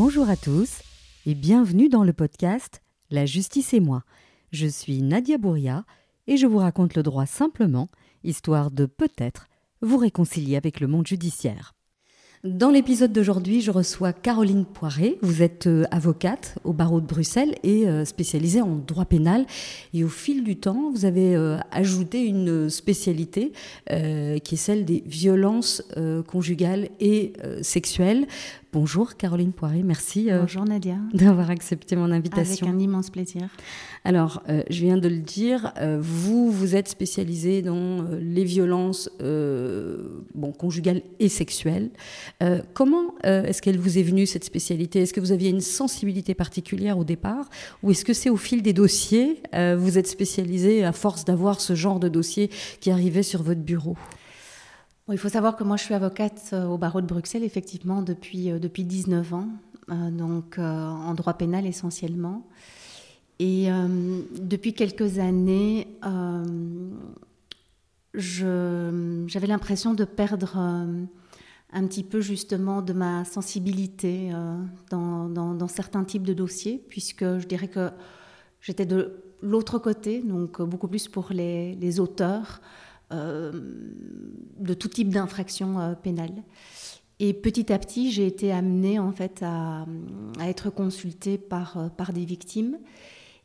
Bonjour à tous et bienvenue dans le podcast La justice et moi. Je suis Nadia Bouria et je vous raconte le droit simplement, histoire de peut-être vous réconcilier avec le monde judiciaire. Dans l'épisode d'aujourd'hui, je reçois Caroline Poiré. Vous êtes euh, avocate au barreau de Bruxelles et euh, spécialisée en droit pénal. Et au fil du temps, vous avez euh, ajouté une spécialité qui est celle des violences conjugales et sexuelles. Bonjour Caroline Poiré, merci euh, Bonjour Nadia. d'avoir accepté mon invitation. Avec un immense plaisir. Alors, euh, je viens de le dire, euh, vous, vous êtes spécialisée dans les violences bon, conjugales et sexuelles. comment est-ce qu'elle vous est venue, cette spécialité? Est-ce que vous aviez une sensibilité particulière au départ? Ou est-ce que c'est au fil des dossiers Vous êtes spécialisée à force d'avoir ce genre de dossier qui arrivait sur votre bureau? Il faut savoir que moi, je suis avocate euh, au barreau de Bruxelles, effectivement, depuis, euh, depuis 19 ans, euh, donc en droit pénal essentiellement. Et depuis quelques années, j'avais l'impression de perdre un petit peu justement de ma sensibilité dans, certains types de dossiers, puisque je dirais que j'étais de l'autre côté, donc beaucoup plus pour les auteurs. Euh, de tout type d'infractions euh, pénales. Et petit à petit, j'ai été amenée en fait à, être consultée par, euh, par des victimes.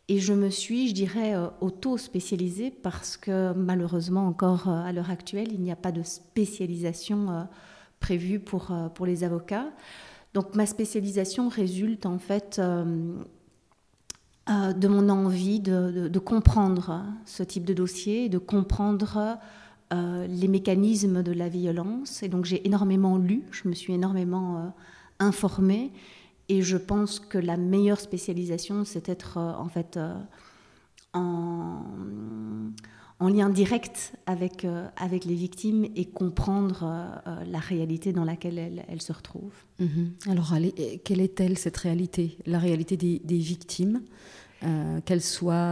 Et je me suis, je dirais, auto-spécialisée parce que malheureusement, encore à l'heure actuelle, il n'y a pas de spécialisation prévue pour, pour les avocats. Donc ma spécialisation résulte en fait euh, de mon envie de, comprendre ce type de dossier, de comprendre euh, les mécanismes de la violence. Et donc j'ai énormément lu, je me suis énormément euh, informée. Et je pense que la meilleure spécialisation, c'est être en fait en, lien direct avec, avec les victimes et comprendre la réalité dans laquelle elles, se retrouvent. Mm-hmm. Alors, quelle est-elle, cette réalité? La réalité des, des victimes euh,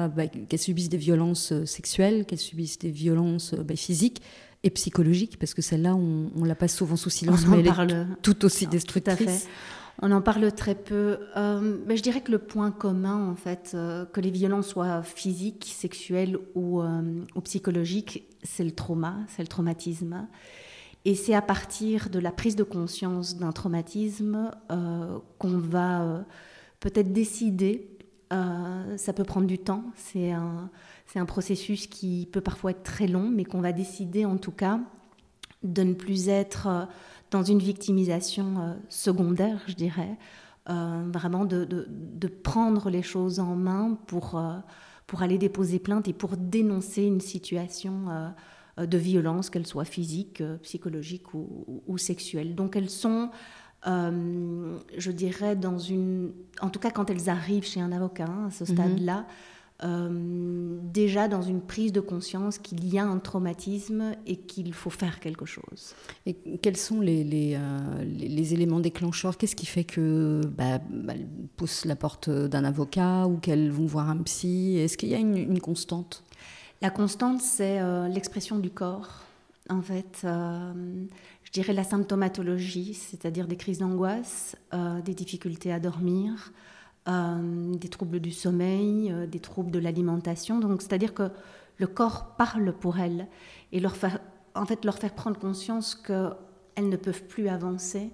bah, qu'elles subissent des violences euh, sexuelles, qu'elles subissent des violences euh, bah, physiques et psychologiques, parce que celle-là, on, la passe souvent sous silence, mais elle est tout aussi destructrice. On en parle très peu. mais je dirais que le point commun, en fait, que les violences soient physiques, sexuelles ou, ou psychologiques, c'est le trauma, c'est le traumatisme. Et c'est à partir de la prise de conscience d'un traumatisme qu'on va peut-être décider euh, ça peut prendre du temps. C'est un, processus qui peut parfois être très long, mais qu'on va décider en tout cas de ne plus être euh, dans une victimisation euh, secondaire, je dirais. vraiment de, prendre les choses en main pour, aller déposer plainte et pour dénoncer une situation de violence, qu'elle soit physique, psychologique ou, sexuelle. Donc elles sont euh, je dirais, dans une. En tout cas, quand elles arrivent chez un avocat, hein, à ce mhm. stade-là, euh, déjà dans une prise de conscience qu'il y a un traumatisme et qu'il faut faire quelque chose. Et quels sont les, les, euh, les, éléments déclencheurs? Qu'est-ce qui fait que bah, bah, poussent la porte d'un avocat ou qu'elles vont voir un psy? Est-ce qu'il y a une, une constante? La constante, c'est l'expression du corps. En fait, je dirais la symptomatologie, c'est-à-dire des crises d'angoisse, euh, des difficultés à dormir, euh, des troubles du sommeil, euh, des troubles de l'alimentation. Donc, c'est-à-dire que le corps parle pour elles et leur faire, en fait, leur faire prendre conscience qu'elles ne peuvent plus avancer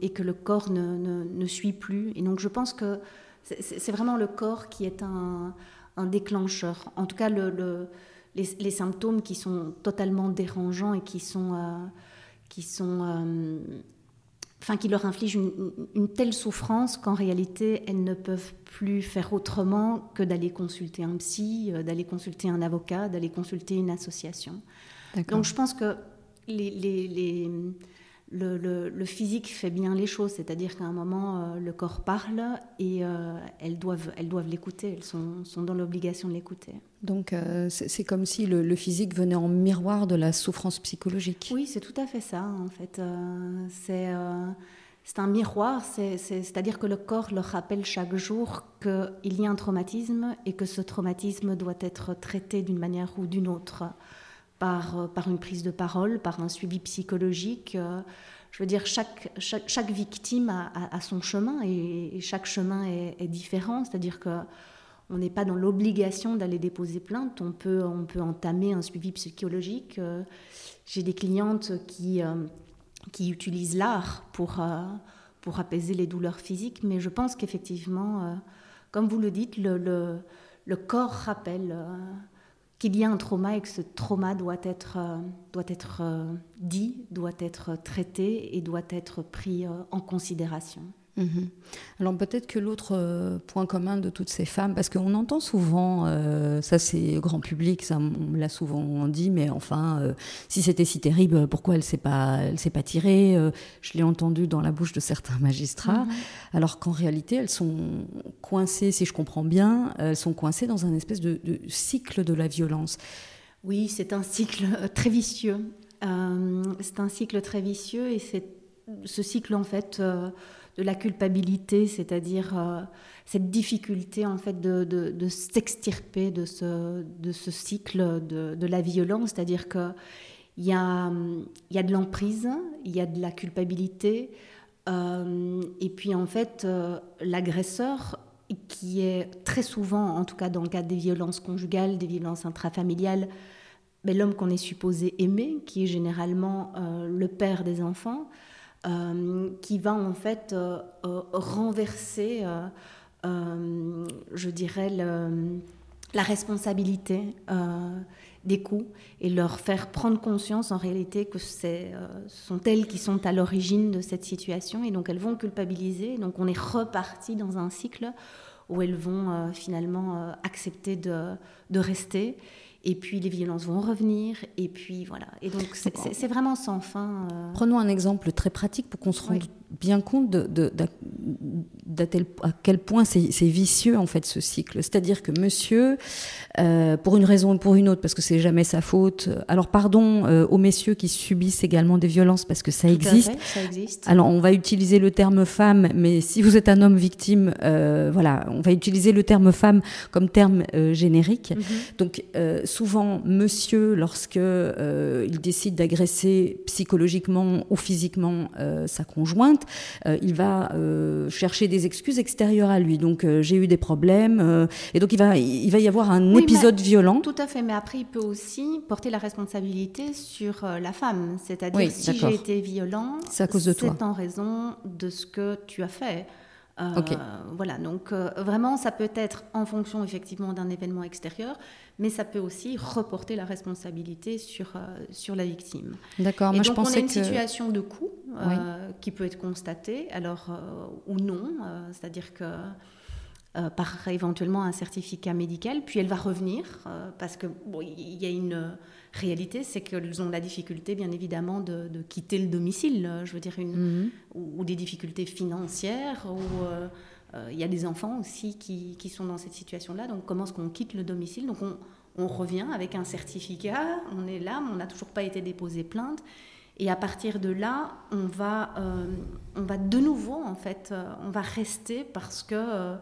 et que le corps ne, suit plus. Et donc, je pense que c'est vraiment le corps qui est un, un déclencheur. En tout cas, le les, symptômes qui sont totalement dérangeants et qui sont, euh, qui sont, euh, enfin, qui leur infligent une, telle souffrance qu'en réalité elles ne peuvent plus faire autrement que d'aller consulter un psy, euh, d'aller consulter un avocat, d'aller consulter une association. Donc je pense que les, les le, physique fait bien les choses, c'est-à-dire qu'à un moment, euh, le corps parle et euh, elles doivent elles doivent l'écouter, elles sont, sont dans l'obligation de l'écouter. Donc euh, c'est comme si le, physique venait en miroir de la souffrance psychologique. Oui, c'est tout à fait ça, en fait. c'est c'est un miroir, c'est-à-dire que le corps leur rappelle chaque jour qu'il y a un traumatisme et que ce traumatisme doit être traité d'une manière ou d'une autre par, par une prise de parole, par un suivi psychologique je veux dire, chaque, chaque, victime a, son chemin et, chaque chemin est, différent. C'est-à-dire que on n'est pas dans l'obligation d'aller déposer plainte. On peut, on peut entamer un suivi psychologique. Euh, j'ai des clientes qui, euh, qui utilisent l'art pour, euh, pour apaiser les douleurs physiques, mais je pense qu'effectivement, comme vous le dites, le, le, corps rappelle qu'il y a un trauma et que ce trauma doit être, doit être dit, doit être traité et doit être pris en considération. Mhm. Alors peut-être que l'autre euh, point commun de toutes ces femmes, parce qu'on entend souvent, euh, ça c'est grand public, ça on l'a souvent dit, mais enfin, euh, si c'était si terrible, pourquoi elle s'est pas, elle s'est pas tirée Je l'ai entendu dans la bouche de certains magistrats, mhm. alors qu'en réalité elles sont coincées, si je comprends bien, elles sont coincées dans un espèce de, de cycle de la violence. Oui, c'est un cycle très vicieux. c'est un cycle très vicieux et c'est ce cycle en fait de la culpabilité, c'est-à-dire euh, cette difficulté en fait de, s'extirper de ce, cycle de, la violence, c'est-à-dire qu'il y a, de l'emprise, il y a de la culpabilité, euh, et puis en fait euh, l'agresseur qui est très souvent, en tout cas dans le cadre des violences conjugales, des violences intrafamiliales, ben, l'homme qu'on est supposé aimer, qui est généralement le père des enfants, qui va en fait euh, euh, renverser, je dirais, la responsabilité des coups et leur faire prendre conscience en réalité que ce sont elles qui sont à l'origine de cette situation et donc elles vont culpabiliser. Donc on est reparti dans un cycle où elles vont finalement accepter de rester et puis les violences vont revenir, et puis voilà. Et donc c'est vraiment sans fin. Euh. Prenons un exemple très pratique pour qu'on se rende bien compte de, à quel point c'est vicieux en fait ce cycle. C'est-à-dire que monsieur, euh, pour une raison ou pour une autre, parce que c'est jamais sa faute. Alors pardon euh, aux messieurs qui subissent également des violences parce que ça existe. ça existe. Alors on va utiliser le terme femme, mais si vous êtes un homme victime, euh, voilà, on va utiliser le terme femme comme terme générique. Mhm. Donc souvent monsieur, lorsque il décide d'agresser psychologiquement ou physiquement sa conjointe euh, il va euh, chercher des excuses extérieures à lui. Donc euh, j'ai eu des problèmes, et donc il va, il va y avoir un épisode violent. Tout à fait, mais après il peut aussi porter la responsabilité sur la femme, c'est-à-dire si j'ai été violent, c'est à cause de toi. C'est en raison de ce que tu as fait. Euh, voilà, donc euh, vraiment, ça peut être en fonction effectivement d'un événement extérieur, mais ça peut aussi reporter la responsabilité sur, euh, sur la victime. D'accord, moi donc, je pensais on a une situation de coup qui peut être constatée, alors ou non, c'est-à-dire que par éventuellement un certificat médical, puis elle va revenir parce que bon, il y a une réalité, c'est qu'elles ont la difficulté, bien évidemment, de, quitter le domicile. Je veux dire, une, mhm. ou, des difficultés financières, ou euh, euh, il y a des enfants aussi qui, qui sont dans cette situation-là. Donc, comment est-ce qu'on quitte le domicile? Donc, on, on, revient avec un certificat, on est là, mais on n'a toujours pas été déposé plainte. Et à partir de là, on va, euh, on va de nouveau, en fait, on va rester parce que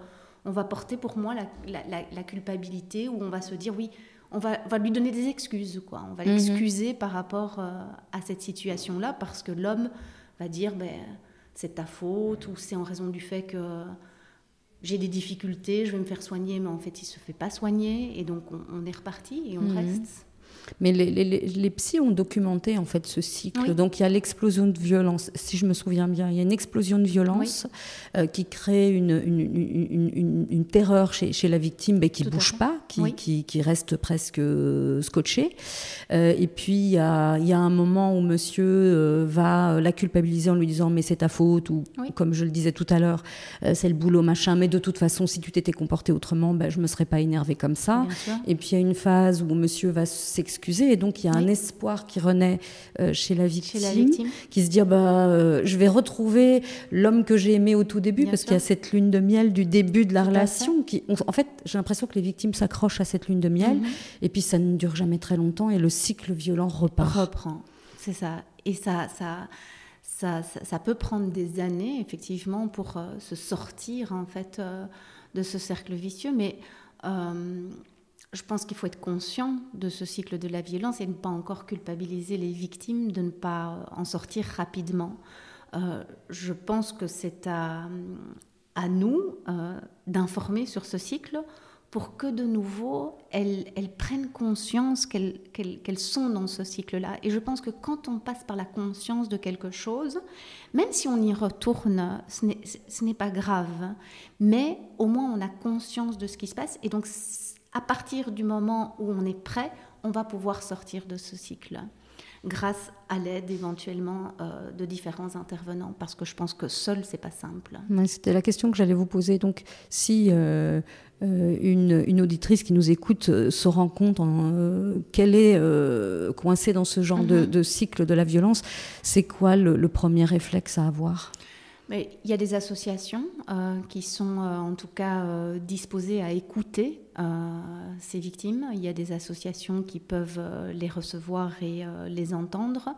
on va porter pour moi la, la, la, culpabilité, ou on va se dire, oui, on va, lui donner des excuses, quoi. On va mhm. l'excuser par rapport euh, à cette situation-là parce que l'homme va dire ben, c'est ta faute ou c'est en raison du fait que j'ai des difficultés, je vais me faire soigner, mais en fait il se fait pas soigner et donc on, est reparti et on mhm. reste. Mais les, les, les, psys ont documenté en fait ce cycle. Donc il y a l'explosion de violence. Si je me souviens bien, il y a une explosion de violence euh, qui crée une, une, une, une, terreur chez, chez, la victime, mais qui ne bouge pas, qui, qui, qui, reste presque euh, scotché. Euh, et puis il y, a, il y, a, un moment où monsieur euh, va la culpabiliser en lui disant mais c'est ta faute ou comme je le disais tout à l'heure, c'est le boulot machin. Mais de toute façon, si tu t'étais comporté autrement, ben, je me serais pas énervé comme ça. Et puis il y a une phase où monsieur va et donc, il y a un espoir qui renaît euh, chez, la victime, qui se dit ah bah, euh, je vais retrouver l'homme que j'ai aimé au tout début, parce qu'il y a cette lune de miel du début de la relation. Qui, en fait, j'ai l'impression que les victimes s'accrochent à cette lune de miel, mhm. et puis ça ne dure jamais très longtemps, et le cycle violent repart. Reprend, c'est ça. Et ça, ça, ça, ça, peut prendre des années, effectivement, pour euh, se sortir, en fait, de ce cercle vicieux. Mais je pense qu'il faut être conscient de ce cycle de la violence et ne pas encore culpabiliser les victimes de ne pas en sortir rapidement. je pense que c'est à, à nous d'informer sur ce cycle pour que de nouveau elles, prennent conscience qu'elles sont dans ce cycle-là. Et je pense que quand on passe par la conscience de quelque chose, même si on y retourne, ce n'est pas grave, mais au moins on a conscience de ce qui se passe. Et donc à partir du moment où on est prêt, on va pouvoir sortir de ce cycle grâce à l'aide éventuellement euh, de différents intervenants, parce que je pense que seul, c'est pas simple. C'était la question que j'allais vous poser. Donc, si euh, euh, une, auditrice qui nous écoute se rend compte qu'elle est coincée dans ce genre de, mhm. cycle de la violence, c'est quoi le premier réflexe à avoir? Il y a des associations euh, qui sont euh, en tout cas euh, disposées à écouter ces victimes. Il y a des associations qui peuvent les recevoir et les entendre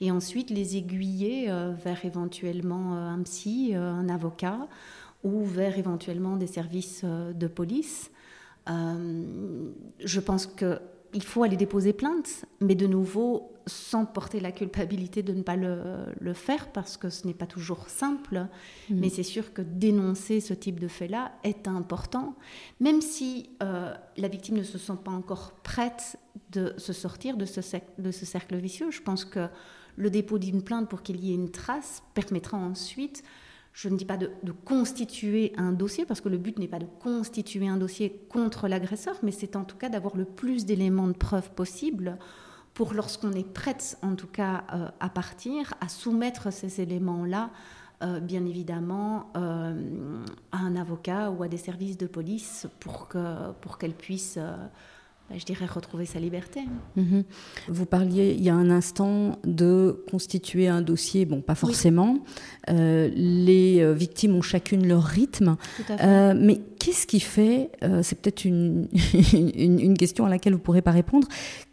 et ensuite les aiguiller vers éventuellement un psy, un avocat ou vers éventuellement des services de police. je pense que il faut aller déposer plainte, mais de nouveau sans porter la culpabilité de ne pas le, faire, parce que ce n'est pas toujours simple. Mm. Mais c'est sûr que dénoncer ce type de fait-là est important, même si euh, la victime ne se sent pas encore prête de se sortir de ce, de ce cercle vicieux. Je pense que le dépôt d'une plainte pour qu'il y ait une trace permettra ensuite je ne dis pas de, constituer un dossier, parce que le but n'est pas de constituer un dossier contre l'agresseur, mais c'est en tout cas d'avoir le plus d'éléments de preuve possible pour lorsqu'on est prête, en tout cas, euh, à partir, à soumettre ces éléments-là, euh, bien évidemment, euh, à un avocat ou à des services de police pour qu'elle pour qu'elle puisse bah, je dirais, retrouver sa liberté. Mhm. Vous parliez il y a un instant de constituer un dossier, bon, pas forcément. Euh, les victimes ont chacune leur rythme. Euh, mais qu'est-ce qui fait, c'est peut-être une, une, une, question à laquelle vous ne pourrez pas répondre,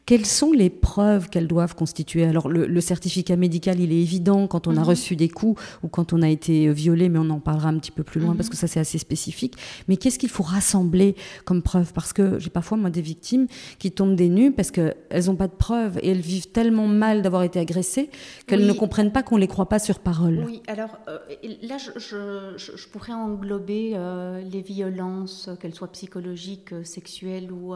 quelles sont les preuves qu'elles doivent constituer? Alors le, certificat médical, il est évident quand on a mhm. reçu des coups ou quand on a été violé, mais on en parlera un petit peu plus loin mhm. parce que ça c'est assez spécifique. Mais qu'est-ce qu'il faut rassembler comme preuve? Parce que j'ai parfois moi des victimes qui tombent des nues parce qu'elles n'ont pas de preuves et elles vivent tellement mal d'avoir été agressées qu'elles ne comprennent pas qu'on les croit pas sur parole. Oui, alors euh, là je, pourrais englober euh, les violences, qu'elles soient psychologiques, euh, sexuelles ou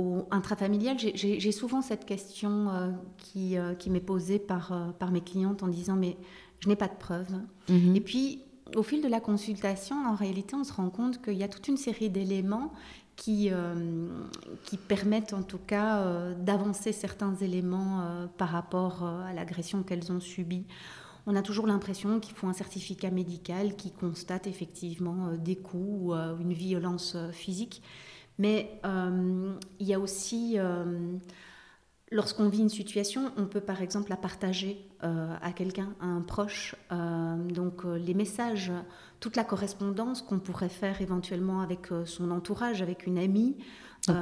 ou intrafamilial, j'ai souvent cette question euh, qui, euh, qui m'est posée par, euh, par mes clientes en disant mais je n'ai pas de preuves. Mhm. Et puis au fil de la consultation, en réalité, on se rend compte qu'il y a toute une série d'éléments qui, qui permettent en tout cas d'avancer certains éléments par rapport à l'agression qu'elles ont subie. On a toujours l'impression qu'il faut un certificat médical qui constate effectivement des coups ou une violence physique. Mais euh, il y a aussi, euh, lorsqu'on vit une situation, on peut par exemple la partager euh, à quelqu'un, à un proche. donc les messages, toute la correspondance qu'on pourrait faire éventuellement avec son entourage, avec une amie.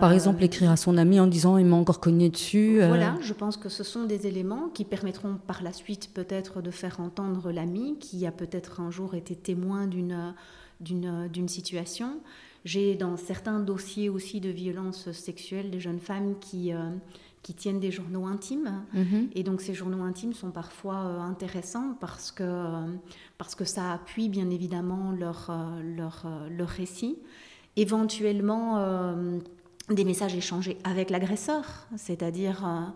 par exemple, écrire à son ami en disant il m'a encore cogné dessus. Voilà, je pense que ce sont des éléments qui permettront par la suite peut-être de faire entendre l'ami qui a peut-être un jour été témoin d'une d'une situation. J'ai dans certains dossiers aussi de violences sexuelles des jeunes femmes qui, euh, qui tiennent des journaux intimes. Mhm. Et donc ces journaux intimes sont parfois euh, intéressants parce que, euh, parce que ça appuie bien évidemment leur, leur, leur récit. Éventuellement, des messages échangés avec l'agresseur, c'est-à-dire...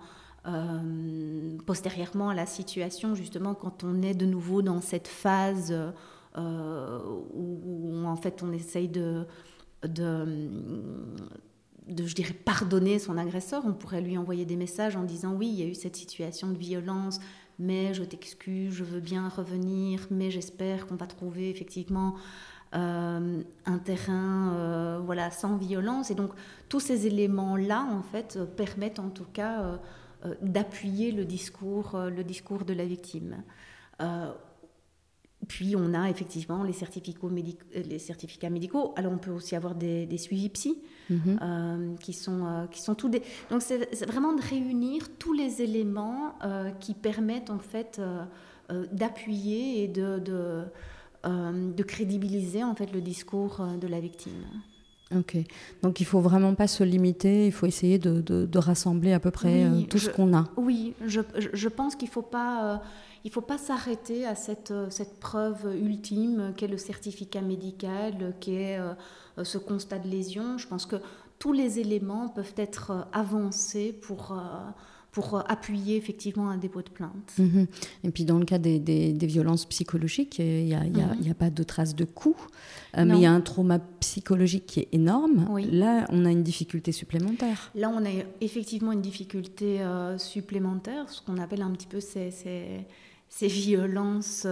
postérieurement à la situation, justement, quand on est de nouveau dans cette phase où, en fait on essaye de, de, je dirais, pardonner son agresseur. On pourrait lui envoyer des messages en disant oui, il y a eu cette situation de violence, mais je t'excuse, je veux bien revenir, mais j'espère qu'on va trouver effectivement euh, un terrain euh, voilà, sans violence. Et donc tous ces éléments-là, en fait, permettent en tout cas euh, d'appuyer le discours, le discours de la victime. Puis on a effectivement les certificats, médicaux, euh, les certificats médicaux. Alors on peut aussi avoir des, suivis psy mhm. euh, qui, sont, euh, qui sont tous des... Donc c'est vraiment de réunir tous les éléments qui permettent en fait d'appuyer et de, de, de, crédibiliser en fait le discours de la victime. Ok, donc il faut vraiment pas se limiter, il faut essayer de, rassembler à peu près tout ce qu'on a. Oui, je, pense qu'il ne faut pas, euh, faut pas s'arrêter à cette, euh, cette preuve ultime qu'est le certificat médical, qui est ce constat de lésion. Je pense que tous les éléments peuvent être avancés pour pour euh, appuyer effectivement un dépôt de plainte. Mhm. Et puis dans le cas des, des, violences psychologiques, il n'y a, mhm. a, pas de traces de coups, euh, mais il y a un trauma psychologique qui est énorme. Là, on a une difficulté supplémentaire. Là, on a effectivement une difficulté euh, supplémentaire, ce qu'on appelle un petit peu ces, ces, ces violences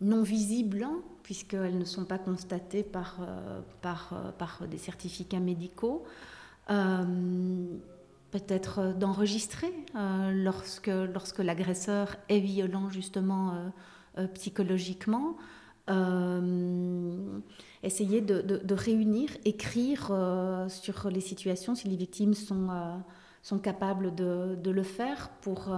non visibles, hein, puisqu'elles ne sont pas constatées par, par, par des certificats médicaux peut-être euh, d'enregistrer euh, lorsque, lorsque l'agresseur est violent justement euh, psychologiquement. essayer de, de, réunir, écrire sur les situations si les victimes sont, sont capables de, de, le faire pour,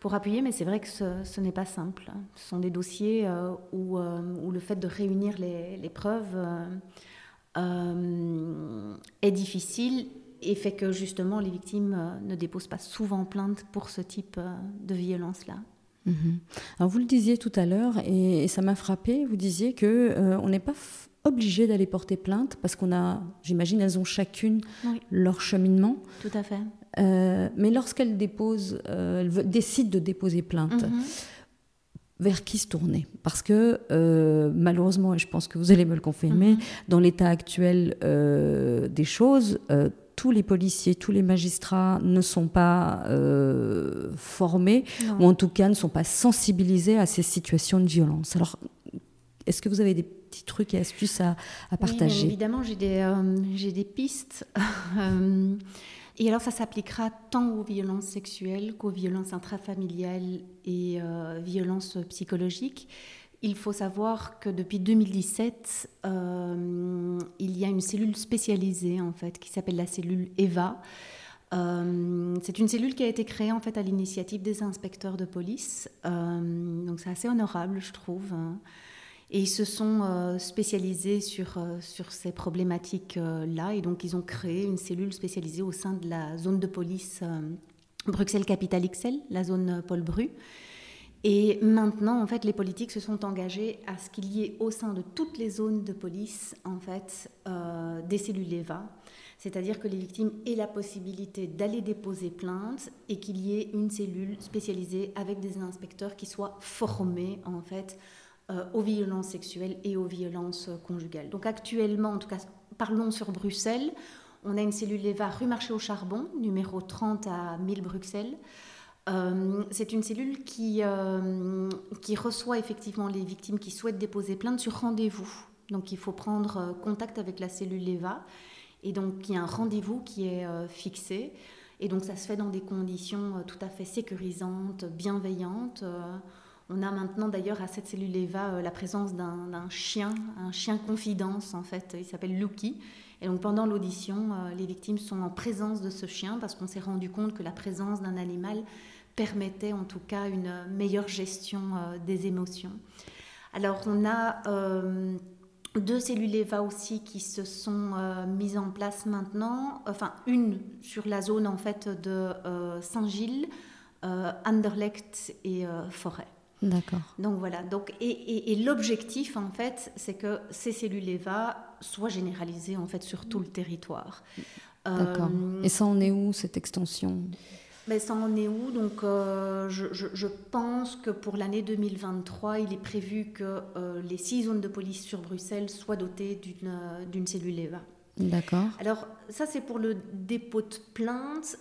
pour appuyer, mais c'est vrai que ce, n'est pas simple. Ce sont des dossiers où, où, le fait de réunir les, preuves est difficile et fait que justement les victimes euh, ne déposent pas souvent plainte pour ce type euh, de violence-là. Mhm. Alors vous le disiez tout à l'heure et, ça m'a frappé. Vous disiez que euh, on n'est pas obligé d'aller porter plainte parce qu'on a, j'imagine, elles ont chacune leur cheminement. Tout à fait. mais lorsqu'elles déposent, elles décident de déposer plainte. Mhm. Vers qui se tourner? Parce que malheureusement, et je pense que vous allez me le confirmer, mhm. dans l'état actuel des choses, tous les policiers, tous les magistrats ne sont pas euh, formés, ou en tout cas ne sont pas sensibilisés à ces situations de violence. Alors, est-ce que vous avez des petits trucs et astuces à, partager oui, Évidemment, j'ai des, euh, j'ai des pistes. Euh, et alors, ça s'appliquera tant aux violences sexuelles qu'aux violences intrafamiliales et violences psychologiques. Il faut savoir que depuis 2017, euh, il y a une cellule spécialisée en fait qui s'appelle la cellule EVA. Euh, c'est une cellule qui a été créée en fait à l'initiative des inspecteurs de police. Euh, donc c'est assez honorable, je trouve. Et ils se sont spécialisés sur, sur ces problématiques-là. Et donc ils ont créé une cellule spécialisée au sein de la zone de police Bruxelles-Capitale XL, la zone Paul Bru. Et maintenant, en fait, les politiques se sont engagés à ce qu'il y ait au sein de toutes les zones de police, en fait, euh, des cellules EVA. C'est-à-dire que les victimes aient la possibilité d'aller déposer plainte et qu'il y ait une cellule spécialisée avec des inspecteurs qui soient formés, en fait, euh, aux violences sexuelles et aux violences conjugales. Donc actuellement, en tout cas, parlons sur Bruxelles, on a une cellule EVA rue Marché au Charbon, numéro 30 à 1000 Bruxelles. Euh, c'est une cellule qui, euh, qui reçoit effectivement les victimes qui souhaitent déposer plainte sur rendez-vous. Donc il faut prendre euh, contact avec la cellule EVA et donc il y a un rendez-vous qui est fixé. Et donc ça se fait dans des conditions tout à fait sécurisantes, bienveillantes. On a maintenant d'ailleurs à cette cellule EVA la présence d'un chien, un chien confidence en fait, il s'appelle Lucky. Et donc pendant l'audition, les victimes sont en présence de ce chien parce qu'on s'est rendu compte que la présence d'un animal permettait en tout cas une meilleure gestion euh, des émotions. Alors on a euh, deux cellules EVA aussi qui se sont euh, mises en place maintenant, enfin une sur la zone en fait de Saint-Gilles, Anderlecht et Forêt. D'accord. Donc voilà. Donc et, et l'objectif en fait, c'est que ces cellules EVA soient généralisées en fait sur tout le territoire. D'accord. et ça en est où cette extension? Mais ça en est où? Donc, euh, je, pense que pour l'année 2023, il est prévu que euh, les six zones de police sur Bruxelles soient dotées d'une euh, cellule EVA. D'accord. Alors, ça, c'est pour le dépôt de plainte.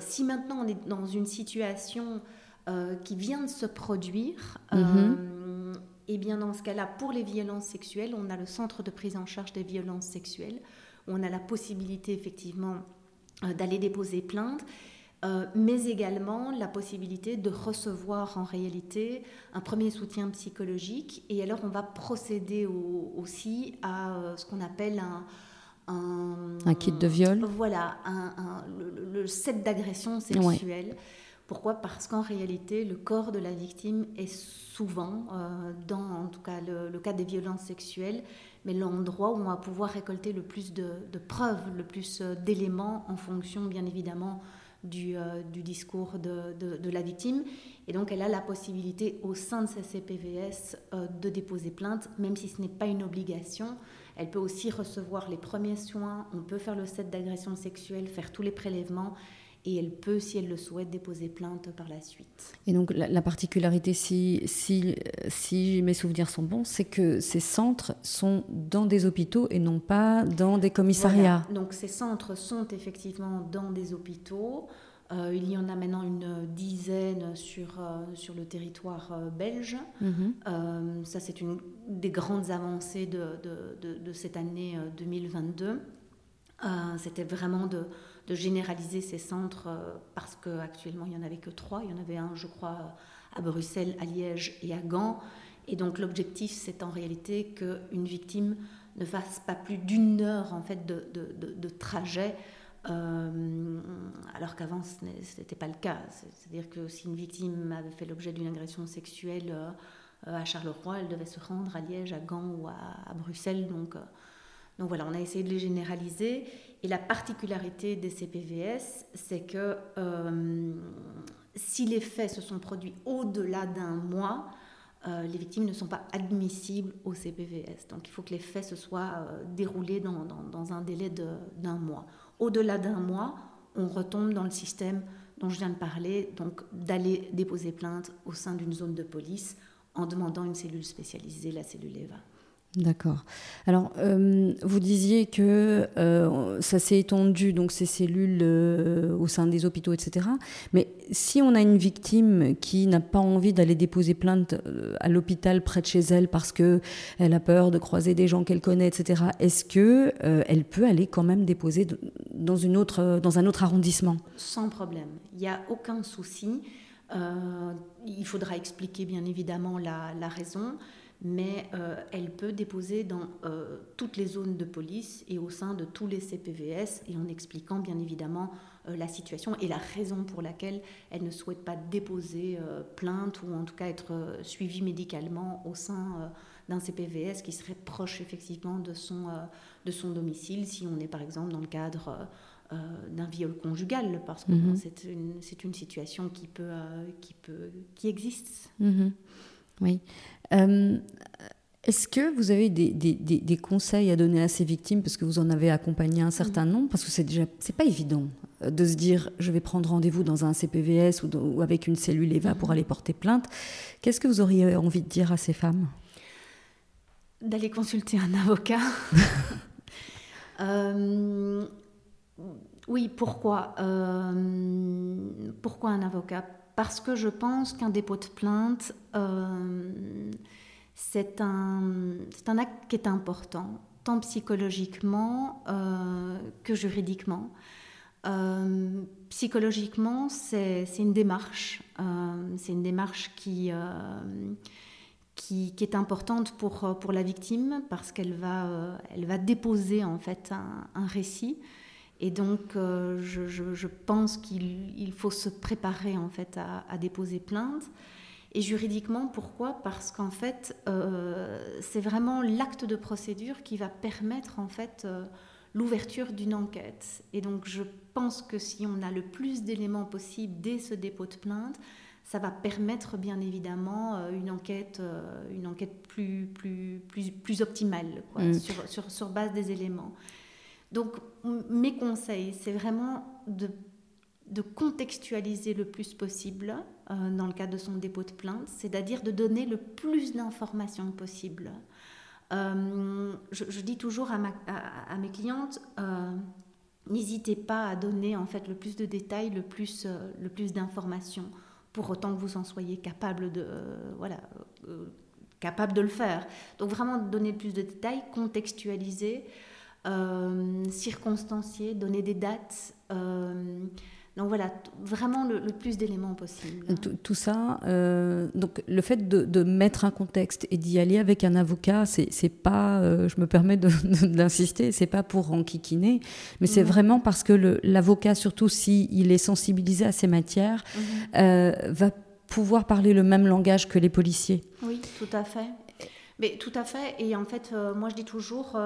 si maintenant on est dans une situation qui vient de se produire, mhm. et eh bien dans ce cas-là, pour les violences sexuelles, on a le centre de prise en charge des violences sexuelles. Où on a la possibilité, effectivement, d'aller déposer plainte. Euh, mais également la possibilité de recevoir en réalité un premier soutien psychologique. Et alors on va procéder aussi à euh, ce qu'on appelle un, un, kit de viol. Voilà, le, set d'agression sexuelle. Pourquoi? Parce qu'en réalité, le corps de la victime est souvent, euh, dans en tout cas le, cas des violences sexuelles, mais l'endroit où on va pouvoir récolter le plus de, preuves, le plus euh, d'éléments en fonction, bien évidemment, du, euh, discours de, la victime. Et donc, elle a la possibilité, au sein de sa CPVS, de déposer plainte, même si ce n'est pas une obligation. Elle peut aussi recevoir les premiers soins, on peut faire le set d'agression sexuelle, faire tous les prélèvements et elle peut, si elle le souhaite, déposer plainte par la suite. Et donc la, particularité, si, si, si, mes souvenirs sont bons, c'est que ces centres sont dans des hôpitaux et non pas dans des commissariats. Donc ces centres sont effectivement dans des hôpitaux. Euh, il y en a maintenant une dizaine sur, euh, sur le territoire euh, belge. Mhm. ça, c'est une des grandes avancées de, de, de cette année 2022. C'était vraiment de de généraliser ces centres euh, parce qu'actuellement il n'y en avait que trois. Il y en avait un, je crois, à Bruxelles, à Liège et à Gand. Et donc l'objectif, c'est en réalité qu'une victime ne fasse pas plus d'une heure en fait de, trajet, euh, alors qu'avant ce n'était pas le cas. C'est-à-dire que si une victime avait fait l'objet d'une agression sexuelle euh, à Charleroi, elle devait se rendre à Liège, à Gand ou à, Bruxelles. Donc, donc voilà, on a essayé de les généraliser. Et la particularité des CPVS, c'est que euh, si les faits se sont produits au-delà d'un mois, euh, les victimes ne sont pas admissibles au CPVS. Donc il faut que les faits se soient euh, déroulés dans, dans, un délai d'un mois. Au-delà d'un mois, on retombe dans le système dont je viens de parler, donc d'aller déposer plainte au sein d'une zone de police en demandant une cellule spécialisée, la cellule EVA. D'accord. Alors, euh, vous disiez que euh, ça s'est étendu, donc ces cellules euh, au sein des hôpitaux, etc. Mais si on a une victime qui n'a pas envie d'aller déposer plainte à l'hôpital près de chez elle parce que elle a peur de croiser des gens qu'elle connaît, etc. Est-ce que elle peut aller quand même déposer dans une autre, dans un autre arrondissement? Sans problème. Il n'y a aucun souci. il faudra expliquer bien évidemment la, la raison mais euh, elle peut déposer dans euh, toutes les zones de police et au sein de tous les CPVS et en expliquant bien évidemment euh, la situation et la raison pour laquelle elle ne souhaite pas déposer plainte ou en tout cas être suivie médicalement au sein d'un CPVS qui serait proche effectivement de son, de son domicile si on est par exemple dans le cadre d'un viol conjugal parce que mhm. c'est une, une, situation qui, peut, qui, peut, qui existe. Mhm. Oui. Euh, est-ce que vous avez des, des, des, conseils à donner à ces victimes parce que vous en avez accompagné un certain mm. nombre Parce que c'est déjà c'est pas évident euh, de se dire je vais prendre rendez-vous dans un CPVS ou, avec une cellule EVA pour mm. aller porter plainte. Qu'est-ce que vous auriez envie de dire à ces femmes? D'aller consulter un avocat. euh, oui, pourquoi Pourquoi un avocat? Parce que je pense qu'un dépôt de plainte, euh, c'est un, un, acte qui est important, tant psychologiquement euh, que juridiquement. Euh, psychologiquement, c'est une démarche, c'est une démarche qui, qui, qui, est importante pour, pour la victime parce qu'elle va, elle va déposer en fait un, un récit et donc, euh, je, pense qu'il faut se préparer en fait à, déposer plainte. Et juridiquement, pourquoi? Parce qu'en fait, euh, c'est vraiment l'acte de procédure qui va permettre en fait euh, l'ouverture d'une enquête. Et donc, je pense que si on a le plus d'éléments possible dès ce dépôt de plainte, ça va permettre bien évidemment une enquête, une enquête plus, plus, plus, plus optimale mmh. sur, sur, sur base des éléments. Donc mes conseils, c'est vraiment de, contextualiser le plus possible euh, dans le cadre de son dépôt de plainte, c'est-à-dire de donner le plus d'informations possible. Euh, je, dis toujours à, mes clientes, euh, n'hésitez pas à donner en fait le plus de détails, le plus, le plus d'informations, pour autant que vous en soyez capable de, voilà, capable de le faire. Donc vraiment donner le plus de détails, contextualiser. Euh, circonstancier, donner des dates, euh, Donc voilà, vraiment le, plus d'éléments possible. Tout, ça, euh, donc le fait de, mettre un contexte et d'y aller avec un avocat, c'est pas, euh, je me permets d'insister, c'est pas pour enquiquiner, mais c'est vraiment parce que l'avocat, surtout s'il il est sensibilisé à ces matières, mhm. euh, va pouvoir parler le même langage que les policiers. Oui, tout à fait. Mais tout à fait. Et en fait, moi je dis toujours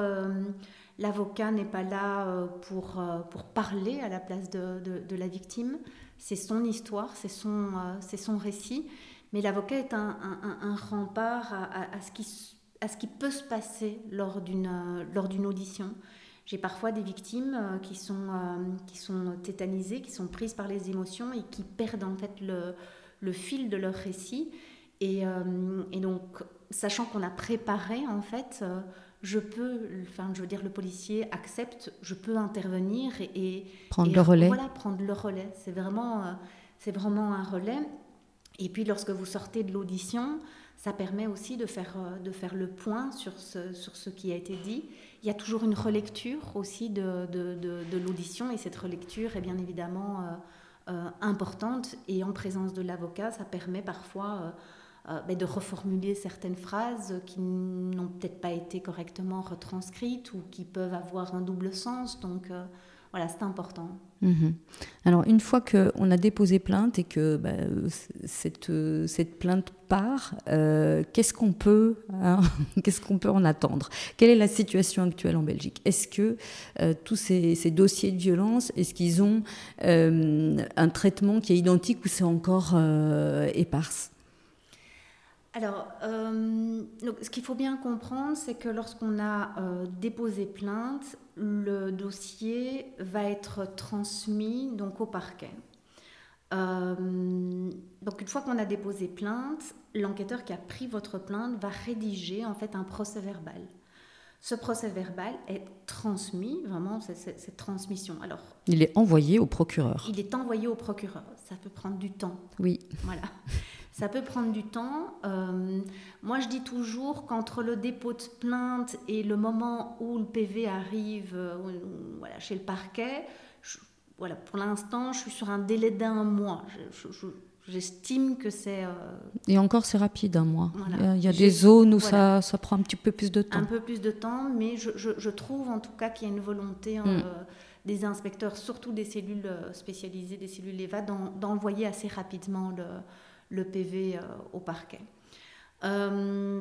L'avocat n'est pas là euh, pour, euh, pour parler à la place de, de, la victime. C'est son histoire, c'est son, euh, c'est son récit. Mais l'avocat est un, un, rempart à, ce qui, à ce qui peut se passer lors d'une, lors d'une audition. J'ai parfois des victimes qui sont, qui sont tétanisées, qui sont prises par les émotions et qui perdent en fait le, le fil de leur récit. Et, et donc, sachant qu'on a préparé en fait je peux, enfin, je veux dire, le policier accepte, je peux intervenir et, prendre le relais. Voilà, prendre le relais. C'est vraiment, euh, c'est vraiment un relais. Et puis, lorsque vous sortez de l'audition, ça permet aussi de faire, euh, de faire le point sur ce, sur ce qui a été dit. Il y a toujours une relecture aussi de, de, de, l'audition et cette relecture est bien évidemment euh, importante. Et en présence de l'avocat, ça permet parfois euh, ben, de reformuler certaines phrases qui n'ont peut-être pas été correctement retranscrites ou qui peuvent avoir un double sens. Donc euh, voilà, c'est important. Mhm. Alors une fois qu'on a déposé plainte et que ben, cette, cette, plainte part, euh, qu'est-ce qu'on peut, hein, qu'est-ce peut en attendre? Quelle est la situation actuelle en Belgique? Est-ce que tous ces, ces, dossiers de violence, est-ce qu'ils ont un traitement qui est identique ou c'est encore éparse? Alors, euh, ce qu'il faut bien comprendre, c'est que lorsqu'on a euh, déposé plainte, le dossier va être transmis donc au parquet. Euh, donc, une fois qu'on a déposé plainte, l'enquêteur qui a pris votre plainte va rédiger en fait un procès verbal. Ce procès verbal est transmis, vraiment, cette transmission. Alors, il est envoyé au procureur. Il est envoyé au procureur. Ça peut prendre du temps. Oui. Voilà. Ça peut prendre du temps. Euh, moi, je dis toujours qu'entre le dépôt de plainte et le moment où le PV arrive euh, voilà, chez le parquet, voilà, pour l'instant, je suis sur un délai d'un mois. J'estime que c'est. Euh, et encore, c'est rapide, un mois. Il y a, des zones où ça, ça, prend un petit peu plus de temps. Un peu plus de temps, mais je, je trouve en tout cas qu'il y a une volonté. Hein, mm. des inspecteurs, surtout des cellules spécialisées, des cellules EVA, d'envoyer assez rapidement le, le PV euh, au parquet. Euh,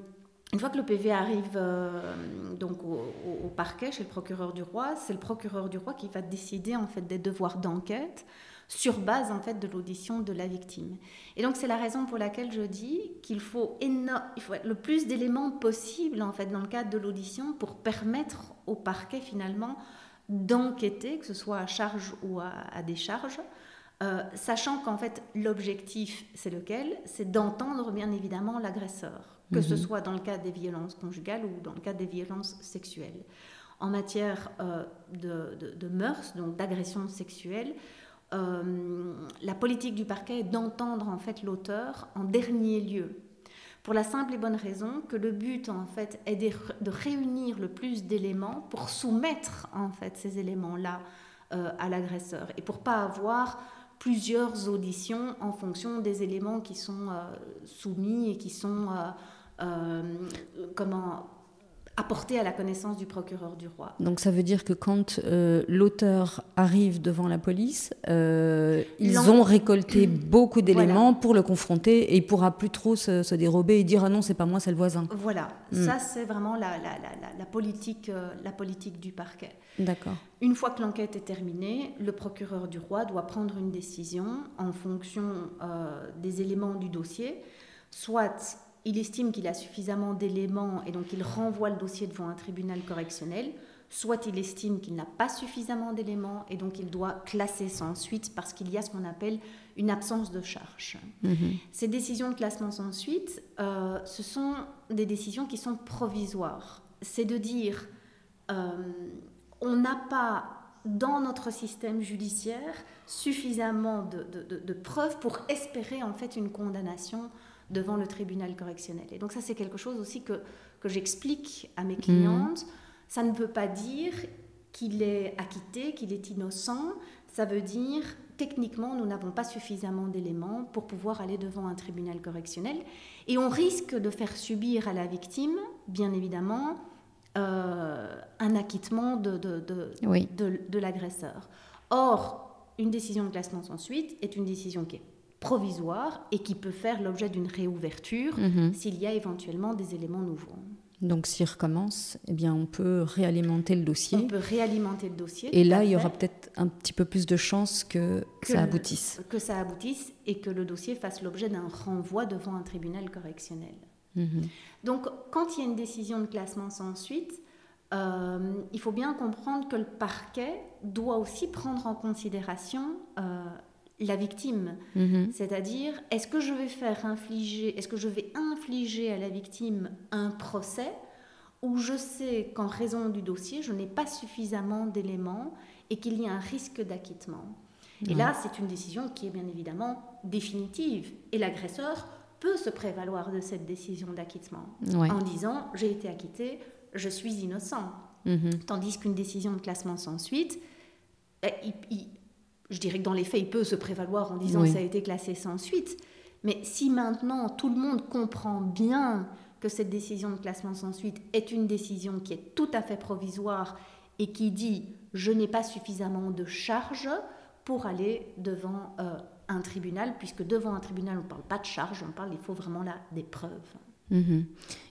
une fois que le PV arrive euh, donc au, parquet chez le procureur du roi, c'est le procureur du roi qui va décider en fait des devoirs d'enquête sur base en fait de l'audition de la victime. Et donc c'est la raison pour laquelle je dis qu'il faut, le plus d'éléments possible en fait dans le cadre de l'audition pour permettre au parquet finalement d'enquêter, que ce soit à charge ou à, à décharge, euh, sachant qu'en fait l'objectif c'est lequel? C'est d'entendre bien évidemment l'agresseur, que ce mhm. soit dans le cas des violences conjugales ou dans le cas des violences sexuelles. En matière euh, de, de, mœurs, donc d'agression sexuelle, euh, la politique du parquet est d'entendre en fait l'auteur en dernier lieu. Pour la simple et bonne raison que le but en fait est de, de réunir le plus d'éléments pour soumettre en fait ces éléments-là à l'agresseur et pour pas avoir plusieurs auditions en fonction des éléments qui sont euh, soumis et qui sont euh, euh, comment apportés à la connaissance du procureur du roi. Donc ça veut dire que quand l'auteur arrive devant la police, ils ont récolté beaucoup d'éléments pour le confronter et il pourra plus trop se, dérober et dire ah non c'est pas moi c'est le voisin. Voilà, hmm. ça c'est vraiment la, la, la, politique, la politique du parquet. D'accord. Une fois que l'enquête est terminée, le procureur du roi doit prendre une décision en fonction euh, des éléments du dossier. Soit il estime qu'il a suffisamment d'éléments et donc il renvoie le dossier devant un tribunal correctionnel, soit il estime qu'il n'a pas suffisamment d'éléments et donc il doit classer sans suite parce qu'il y a ce qu'on appelle une absence de charge. Mhm. Ces décisions de classement sans suite, euh, ce sont des décisions qui sont provisoires. C'est de dire... Euh, on n'a pas dans notre système judiciaire suffisamment de, preuves pour espérer en fait une condamnation devant le tribunal correctionnel. Et donc ça c'est quelque chose aussi que, que j'explique à mes clientes. Ça ne veut pas dire qu'il est acquitté, qu'il est innocent. Ça veut dire techniquement, nous n'avons pas suffisamment d'éléments pour pouvoir aller devant un tribunal correctionnel. Et on risque de faire subir à la victime, bien évidemment, euh, un acquittement de, de, de, l'agresseur. Or, une décision de classement sans suite est une décision qui est provisoire et qui peut faire l'objet d'une réouverture mhm. s'il y a éventuellement des éléments nouveaux. Donc s'il recommence, eh bien on peut réalimenter le dossier. On peut réalimenter le dossier. Et là, il y aura peut-être un petit peu plus de chances que, ça aboutisse. que ça aboutisse et que le dossier fasse l'objet d'un renvoi devant un tribunal correctionnel. Mhm. Donc quand il y a une décision de classement sans suite, euh, il faut bien comprendre que le parquet doit aussi prendre en considération euh, la victime. Mhm. C'est-à-dire, est-ce que je vais faire infliger, est-ce que je vais infliger à la victime un procès où je sais qu'en raison du dossier, je n'ai pas suffisamment d'éléments et qu'il y a un risque d'acquittement? Et là, c'est une décision qui est bien évidemment définitive. Et l'agresseur peut se prévaloir de cette décision d'acquittement en disant j'ai été acquitté, je suis innocent. Mhm. Tandis qu'une décision de classement sans suite, eh, il, je dirais que dans les faits, il peut se prévaloir en disant que ça a été classé sans suite. Mais si maintenant tout le monde comprend bien que cette décision de classement sans suite est une décision qui est tout à fait provisoire et qui dit je n'ai pas suffisamment de charges pour aller devant euh, un tribunal, puisque devant un tribunal on ne parle pas de charges, on parle, il faut vraiment là des preuves. Mhm.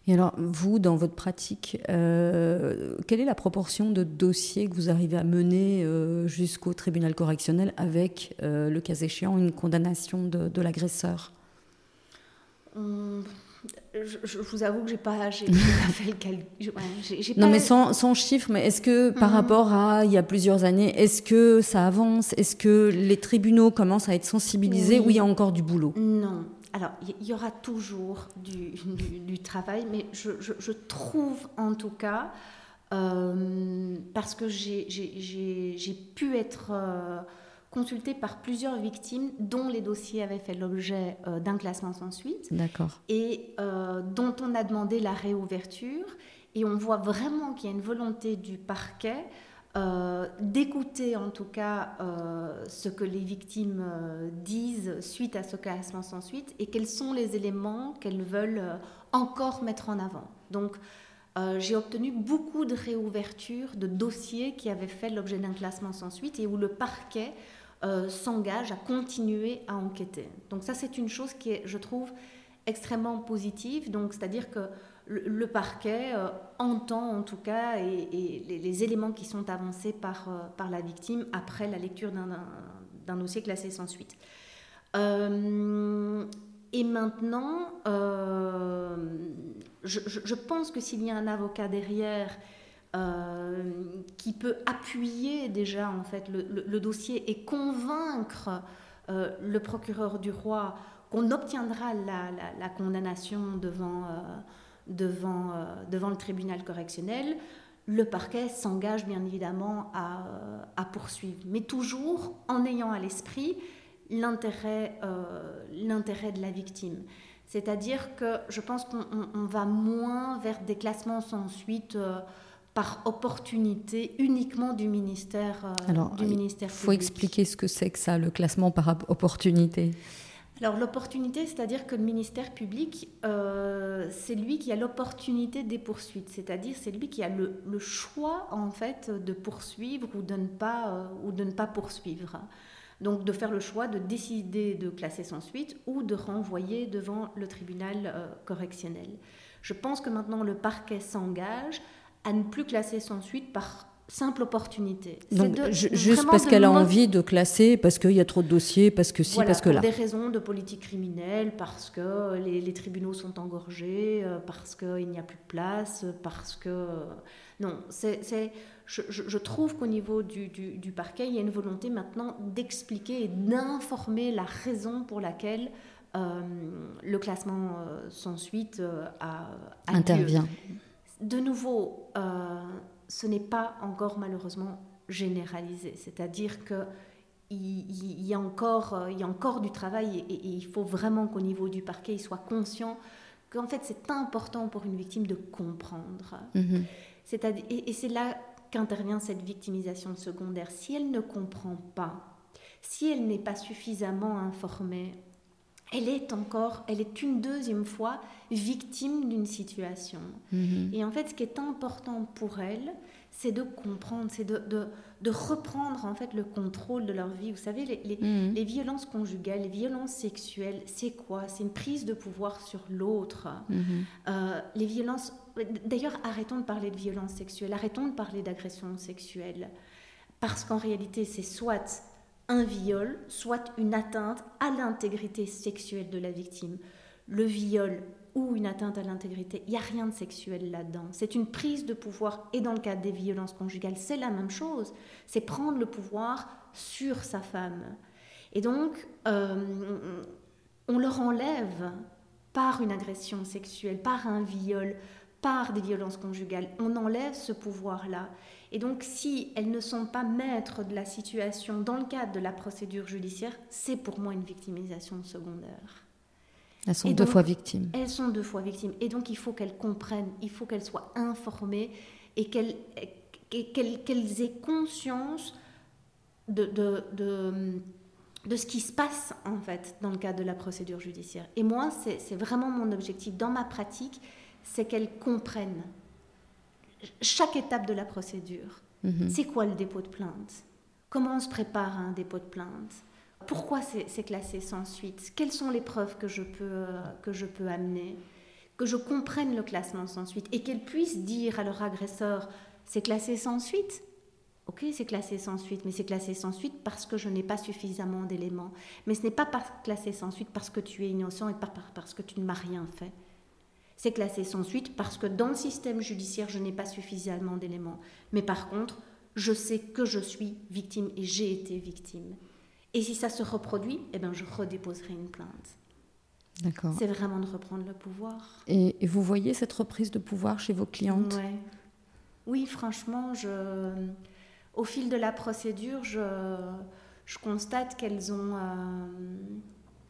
Et alors, vous, dans votre pratique, euh, quelle est la proportion de dossiers que vous arrivez à mener euh, jusqu'au tribunal correctionnel avec, euh, le cas échéant, une condamnation de, l'agresseur? Hum, je, vous avoue que j'ai pas, j'ai fait le calcul. non, mais sans, sans chiffre, mais est-ce que par hum. rapport à il y a plusieurs années, est-ce que ça avance? Est-ce que les tribunaux commencent à être sensibilisés ou il y a encore du boulot? Non, alors, il y, aura toujours du, travail, mais je, trouve en tout cas, euh, parce que j'ai pu être euh, consultée par plusieurs victimes dont les dossiers avaient fait l'objet euh, d'un classement sans suite. D'accord. Et dont on a demandé la réouverture. Et on voit vraiment qu'il y a une volonté du parquet euh, d'écouter en tout cas euh, ce que les victimes euh, disent suite à ce classement sans suite et quels sont les éléments qu'elles veulent encore mettre en avant. Donc j'ai obtenu beaucoup de réouvertures de dossiers qui avaient fait l'objet d'un classement sans suite et où le parquet s'engage à continuer à enquêter. Donc ça c'est une chose qui est, je trouve, extrêmement positive. Donc c'est-à-dire que le, parquet euh, entend en tout cas les, éléments qui sont avancés par, euh, par la victime après la lecture d'un dossier classé sans suite. Euh, et maintenant, je, pense que s'il y a un avocat derrière qui peut appuyer déjà en fait le, dossier et convaincre le procureur du roi qu'on obtiendra la, condamnation devant devant le tribunal correctionnel, le parquet s'engage bien évidemment à, à, poursuivre, mais toujours en ayant à l'esprit l'intérêt euh, de la victime. C'est-à-dire que je pense qu'on va moins vers des classements sans suite euh, par opportunité uniquement du ministère, Alors, du ministère Il faut expliquer ce que c'est que ça, le classement par opportunité. Alors l'opportunité, c'est-à-dire que le ministère public, euh, c'est lui qui a l'opportunité des poursuites, c'est-à-dire c'est lui qui a le, choix en fait de poursuivre ou de ne pas euh, ou de ne pas poursuivre. Donc de faire le choix de décider de classer sans suite ou de renvoyer devant le tribunal euh, correctionnel. Je pense que maintenant le parquet s'engage à ne plus classer sans suite par simple opportunité. Donc, juste parce qu'elle a envie de classer, parce qu'il y a trop de dossiers, parce que si, parce que là. Pour des raisons de politique criminelle, parce que les, tribunaux sont engorgés, euh, parce qu'il n'y a plus de place, parce que... Non, c'est, je, trouve qu'au niveau du, du, parquet, il y a une volonté maintenant d'expliquer et d'informer la raison pour laquelle euh, le classement euh, sans suite a, intervient. De nouveau, ce n'est pas encore malheureusement généralisé. C'est-à-dire que il, y a encore, euh, il y a encore du travail et, il faut vraiment qu'au niveau du parquet, il soit conscient qu'en fait c'est important pour une victime de comprendre. Mhm. C'est-à-dire, et, c'est là qu'intervient cette victimisation secondaire. Si elle ne comprend pas, si elle n'est pas suffisamment informée, elle est encore, elle est une deuxième fois victime d'une situation. Mhm. Et en fait, ce qui est important pour elle, c'est de comprendre, c'est de, de, de reprendre en fait le contrôle de leur vie. Vous savez, les, les, Mhm. les violences conjugales, les violences sexuelles, c'est quoi? C'est une prise de pouvoir sur l'autre. Mhm. Euh, les violences. D'ailleurs, arrêtons de parler de violences sexuelles, arrêtons de parler d'agression sexuelle, parce qu'en réalité, c'est soit un viol, soit une atteinte à l'intégrité sexuelle de la victime. Le viol ou une atteinte à l'intégrité, il n'y a rien de sexuel là-dedans. C'est une prise de pouvoir, et dans le cas des violences conjugales, c'est la même chose. C'est prendre le pouvoir sur sa femme. Et donc, euh, on leur enlève par une agression sexuelle, par un viol, par des violences conjugales, on enlève ce pouvoir-là. Et donc, si elles ne sont pas maîtres de la situation dans le cadre de la procédure judiciaire, c'est pour moi une victimisation secondaire. Elles sont Et deux donc- fois victimes. Elles sont deux fois victimes. Et donc, il faut qu'elles comprennent, il faut qu'elles soient informées et qu'elles aient conscience de, de, de, de ce qui se passe, en fait, dans le cadre de la procédure judiciaire. Et moi, c'est vraiment mon objectif dans ma pratique, c'est qu'elles comprennent chaque étape de la procédure. Mhm. C'est quoi le dépôt de plainte? Comment on se prépare à un dépôt de plainte? Pourquoi c'est classé sans suite? Quelles sont les preuves que je peux, euh, que je peux amener? Que je comprenne le classement sans suite et qu'elles puissent dire à leur agresseur c'est classé sans suite? Ok, c'est classé sans suite, mais c'est classé sans suite parce que je n'ai pas suffisamment d'éléments. Mais ce n'est pas classé sans suite parce que tu es innocent et pas parce que tu ne m'as rien fait. C'est classé sans suite parce que dans le système judiciaire, je n'ai pas suffisamment d'éléments. Mais par contre, je sais que je suis victime et j'ai été victime. Et si ça se reproduit, eh ben, je redéposerai une plainte. D'accord. C'est vraiment de reprendre le pouvoir. Et, et vous voyez cette reprise de pouvoir chez vos clientes? Ouais. Oui, franchement, je... au fil de la procédure, je, je constate qu'elles ont... euh,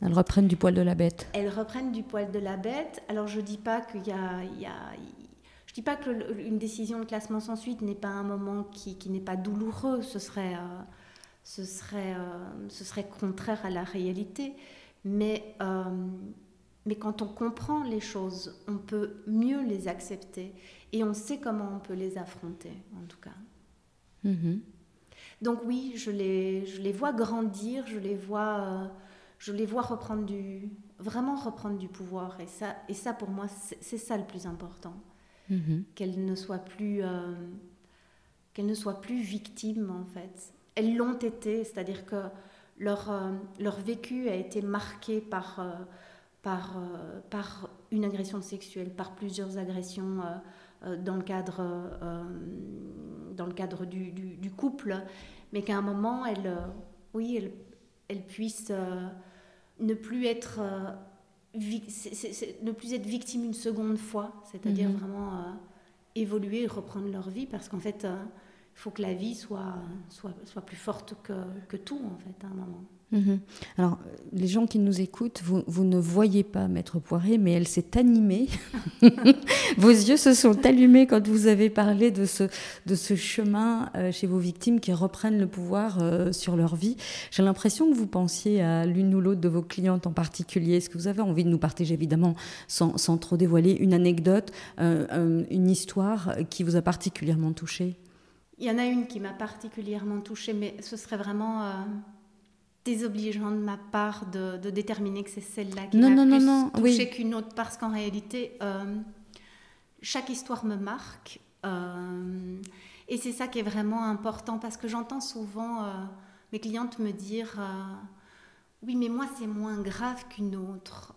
Elles reprennent du poil de la bête. elles reprennent du poil de la bête. Alors je dis pas qu'il y a, il y a- je dis pas que le- une décision de classement sans suite n'est pas un moment qui, qui n'est pas douloureux. Ce serait, euh, ce serait, euh, ce serait contraire à la réalité. Mais euh, mais quand on comprend les choses, on peut mieux les accepter et on sait comment on peut les affronter, en tout cas. Mhm. Donc oui, je les, je les vois grandir, je les vois, je les vois reprendre du, vraiment reprendre du pouvoir. Et ça, et ça pour moi, c'est ça le plus important. Mhm. Qu'elles ne soient plus, euh, qu'elles ne soient plus victimes en fait. Elles l'ont été, c'est-à-dire que leur, euh, leur vécu a été marqué par, euh, par, par une agression sexuelle, par plusieurs agressions dans le cadre, dans le cadre du, du- du couple, mais qu'à un moment, elles, oui, elles, elles puissent ne plus être euh, vic- c'est- c'est- c'est- ne plus être victimes une seconde fois, c'est-à-dire Mhm. vraiment euh, évoluer reprendre leur vie, parce qu'en fait, euh, faut que la vie soit, soit, soit plus forte que, que tout, en fait, à un moment. Mhm. Alors, les gens qui nous écoutent, vous, vous ne voyez pas Maître Poiré, mais elle s'est animée. vos yeux se sont allumés quand vous avez parlé de ce, de ce chemin euh, chez vos victimes qui reprennent le pouvoir euh, sur leur vie. J'ai l'impression que vous pensiez à l'une ou l'autre de vos clientes en particulier. Est-ce que vous avez envie de nous partager, évidemment, sans, sans trop dévoiler, une anecdote, euh, une histoire qui vous a particulièrement touché Il y en a une qui m'a particulièrement touchée, mais ce serait vraiment euh, désobligeant de ma part de, de déterminer que c'est celle-là qui m'a plus non, touchée oui. qu'une autre, parce qu'en réalité, euh, chaque histoire me marque. euh, et c'est ça qui est vraiment important, parce que j'entends souvent mes clientes me dire Oui, mais moi, c'est moins grave qu'une autre.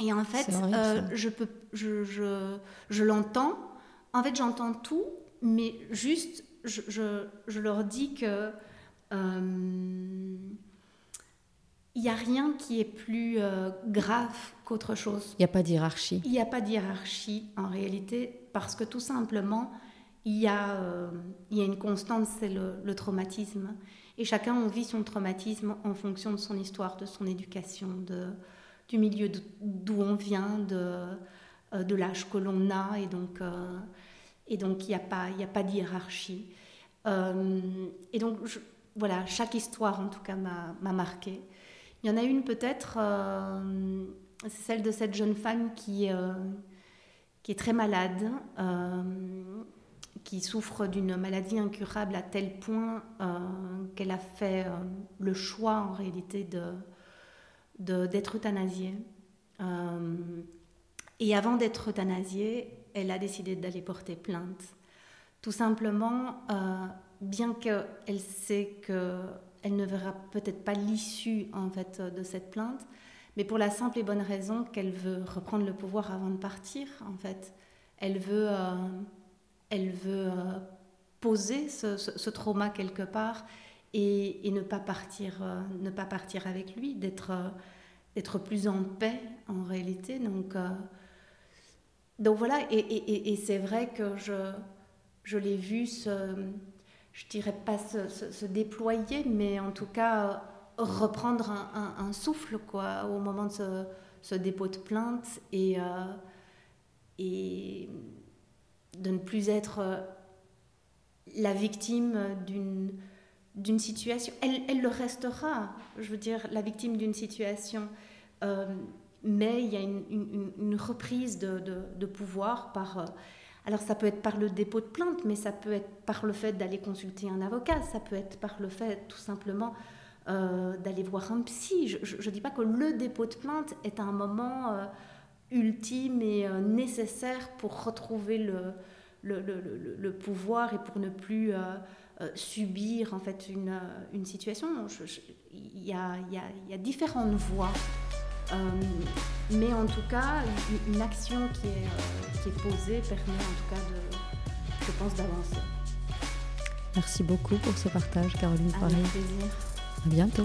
Et en fait, horrible, je, peux, je, je, je l'entends. En fait, j'entends tout, mais juste, je, je, je leur dis que euh, il n'y a rien qui est plus euh, grave qu'autre chose. Il n'y a pas d'hierarchie. Il n'y a pas de hiérarchie en réalité, parce que tout simplement, il y a, euh, il y a une constante, c'est le, le traumatisme. Et chacun, on vit son traumatisme en fonction de son histoire, de son éducation, de, du milieu d'o- d'où on vient, de, euh, de l'âge que l'on a. Et donc, euh, et donc il n'y a pas, a pas de hiérarchie. Euh, et donc, voilà, chaque histoire en tout cas m'a marqué. Il y en a une peut-être, euh, c'est celle de cette jeune femme qui, qui est très malade, qui souffre d'une maladie incurable à tel point qu'elle a fait le choix en réalité de d'être euthanasiée. et avant d'être euthanasiée, elle a décidé d'aller porter plainte. Tout simplement, euh, bien qu'elle sait qu'elle ne verra peut-être pas l'issue en fait de cette plainte, mais pour la simple et bonne raison qu'elle veut reprendre le pouvoir avant de partir. En fait, elle veut, euh, elle veut euh, poser ce, trauma quelque part et, ne pas partir, ne pas partir avec lui, d'être d'être plus en paix en réalité. Donc donc voilà, et, c'est vrai que je, je l'ai vu se, je dirais pas se, déployer, mais en tout cas reprendre un, souffle quoi, au moment de ce, dépôt de plainte et, euh, et de ne plus être la victime d'une d'une situation. Elle, elle, le restera, je veux dire, la victime d'une situation. Euh, mais il y a une, reprise de, pouvoir par... Euh, alors ça peut être par le dépôt de plainte, mais ça peut être par le fait d'aller consulter un avocat, ça peut être par le fait tout simplement euh, d'aller voir un psy. Je ne dis pas que le dépôt de plainte est un moment euh, ultime et nécessaire pour retrouver le, pouvoir et pour ne plus subir en fait une, situation. Il y a différentes voies. Euh, mais en tout cas, une, action qui est, euh, qui est, posée permet en tout cas, de, je pense, d'avancer. Merci beaucoup pour ce partage, Caroline Avec plaisir. À bientôt.